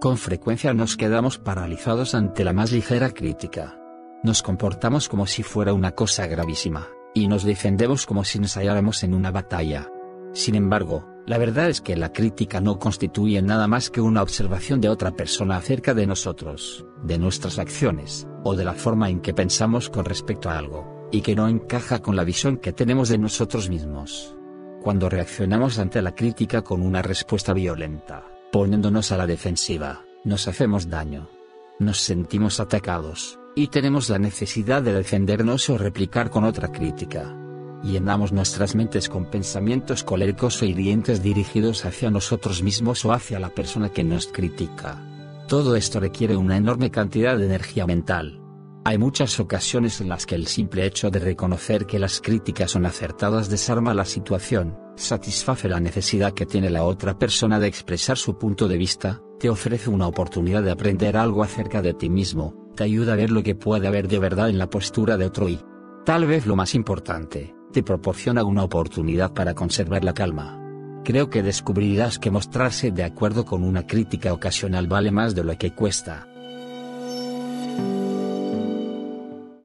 Con frecuencia nos quedamos paralizados ante la más ligera crítica. Nos comportamos como si fuera una cosa gravísima, y nos defendemos como si nos halláramos en una batalla. Sin embargo, la verdad es que la crítica no constituye nada más que una observación de otra persona acerca de nosotros, de nuestras acciones, o de la forma en que pensamos con respecto a algo, y que no encaja con la visión que tenemos de nosotros mismos. Cuando reaccionamos ante la crítica con una respuesta violenta, poniéndonos a la defensiva, nos hacemos daño. Nos sentimos atacados, y tenemos la necesidad de defendernos o replicar con otra crítica. Llenamos nuestras mentes con pensamientos coléricos o hirientes dirigidos hacia nosotros mismos o hacia la persona que nos critica. Todo esto requiere una enorme cantidad de energía mental, hay muchas ocasiones en las que el simple hecho de reconocer que las críticas son acertadas desarma la situación, satisface la necesidad que tiene la otra persona de expresar su punto de vista, te ofrece una oportunidad de aprender algo acerca de ti mismo, te ayuda a ver lo que puede haber de verdad en la postura de otro y, tal vez lo más importante, te proporciona una oportunidad para conservar la calma. Creo que descubrirás que mostrarse de acuerdo con una crítica ocasional vale más de lo que cuesta